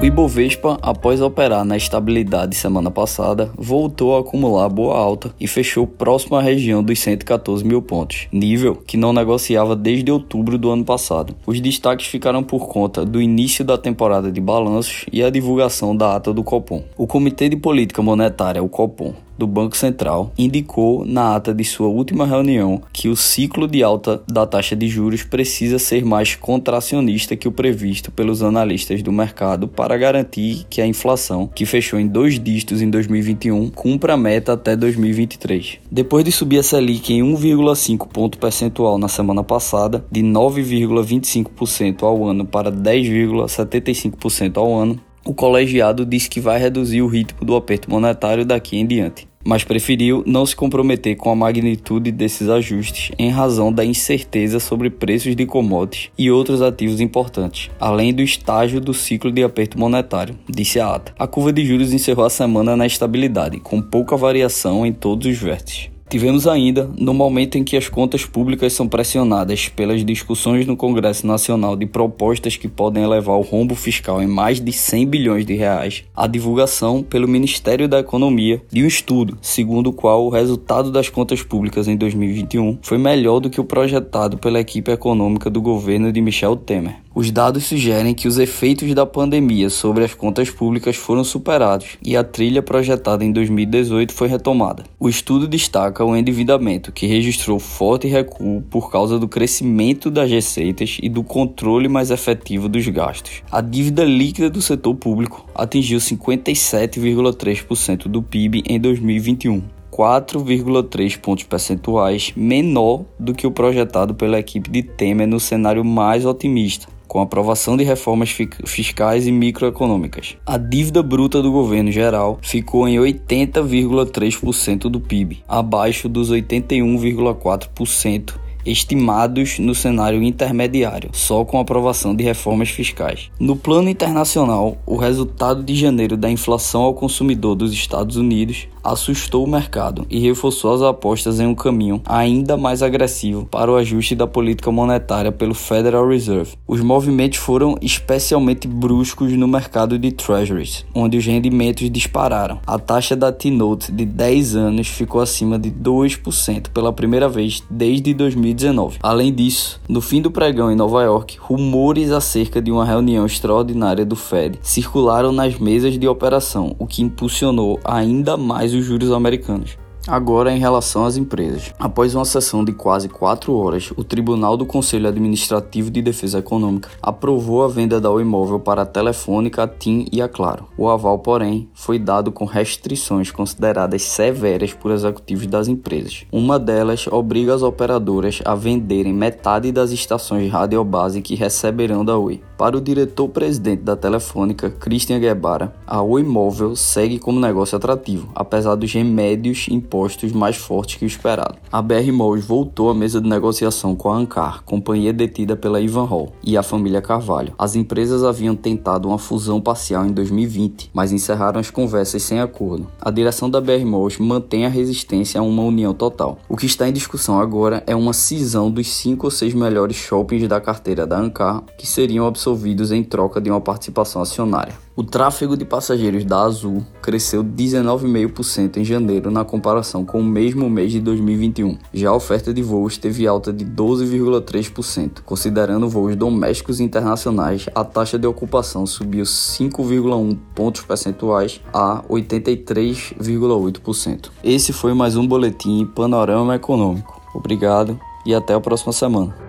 O Ibovespa, após operar na estabilidade semana passada, voltou a acumular boa alta e fechou próximo à região dos 114 mil pontos, nível que não negociava desde outubro do ano passado. Os destaques ficaram por conta do início da temporada de balanços e a divulgação da ata do Copom. O Comitê de Política Monetária, o Copom, do Banco Central indicou na ata de sua última reunião que o ciclo de alta da taxa de juros precisa ser mais contracionista que o previsto pelos analistas do mercado para garantir que a inflação, que fechou em dois dígitos em 2021, cumpra a meta até 2023. Depois de subir a Selic em 1,5 ponto percentual na semana passada, de 9,25% ao ano para 10,75% ao ano, o colegiado disse que vai reduzir o ritmo do aperto monetário daqui em diante mas preferiu não se comprometer com a magnitude desses ajustes em razão da incerteza sobre preços de commodities e outros ativos importantes, além do estágio do ciclo de aperto monetário, disse a ata. A curva de juros encerrou a semana na estabilidade, com pouca variação em todos os vértices. Tivemos ainda, no momento em que as contas públicas são pressionadas pelas discussões no Congresso Nacional de propostas que podem elevar o rombo fiscal em mais de 100 bilhões de reais, a divulgação pelo Ministério da Economia de um estudo segundo o qual o resultado das contas públicas em 2021 foi melhor do que o projetado pela equipe econômica do governo de Michel Temer. Os dados sugerem que os efeitos da pandemia sobre as contas públicas foram superados e a trilha projetada em 2018 foi retomada. O estudo destaca o endividamento, que registrou forte recuo por causa do crescimento das receitas e do controle mais efetivo dos gastos. A dívida líquida do setor público atingiu 57,3% do PIB em 2021. 4,3 pontos percentuais menor do que o projetado pela equipe de Temer no cenário mais otimista, com aprovação de reformas fiscais e microeconômicas. A dívida bruta do governo geral ficou em 80,3% do PIB, abaixo dos 81,4% estimados no cenário intermediário, só com aprovação de reformas fiscais. No plano internacional, o resultado de janeiro da inflação ao consumidor dos Estados Unidos assustou o mercado e reforçou as apostas em um caminho ainda mais agressivo para o ajuste da política monetária pelo Federal Reserve. Os movimentos foram especialmente bruscos no mercado de treasuries, onde os rendimentos dispararam. A taxa da T-Note de 10 anos ficou acima de 2% pela primeira vez desde 2019. Além disso, no fim do pregão em Nova York, rumores acerca de uma reunião extraordinária do Fed circularam nas mesas de operação, o que impulsionou ainda mais o dos juros americanos. Agora, em relação às empresas. Após uma sessão de quase quatro horas, o Tribunal do Conselho Administrativo de Defesa Econômica aprovou a venda da imóvel para a Telefônica, a TIM e a Claro. O aval, porém, foi dado com restrições consideradas severas por executivos das empresas. Uma delas obriga as operadoras a venderem metade das estações de radiobase que receberão da Oi. Para o diretor-presidente da Telefônica, Christian Guevara, a Oi Móvel segue como negócio atrativo, apesar dos remédios impostos impostos mais fortes que o esperado. A BR Malls voltou à mesa de negociação com a Ancar, companhia detida pela Ivanhoe, e a família Carvalho. As empresas haviam tentado uma fusão parcial em 2020, mas encerraram as conversas sem acordo. A direção da BR Malls mantém a resistência a uma união total. O que está em discussão agora é uma cisão dos cinco ou seis melhores shoppings da carteira da Ancar, que seriam absolvidos em troca de uma participação acionária. O tráfego de passageiros da Azul cresceu 19,5% em janeiro na comparação com o mesmo mês de 2021. Já a oferta de voos teve alta de 12,3%. Considerando voos domésticos e internacionais, a taxa de ocupação subiu 5,1 pontos percentuais a 83,8%. Esse foi mais um boletim Panorama Econômico. Obrigado e até a próxima semana.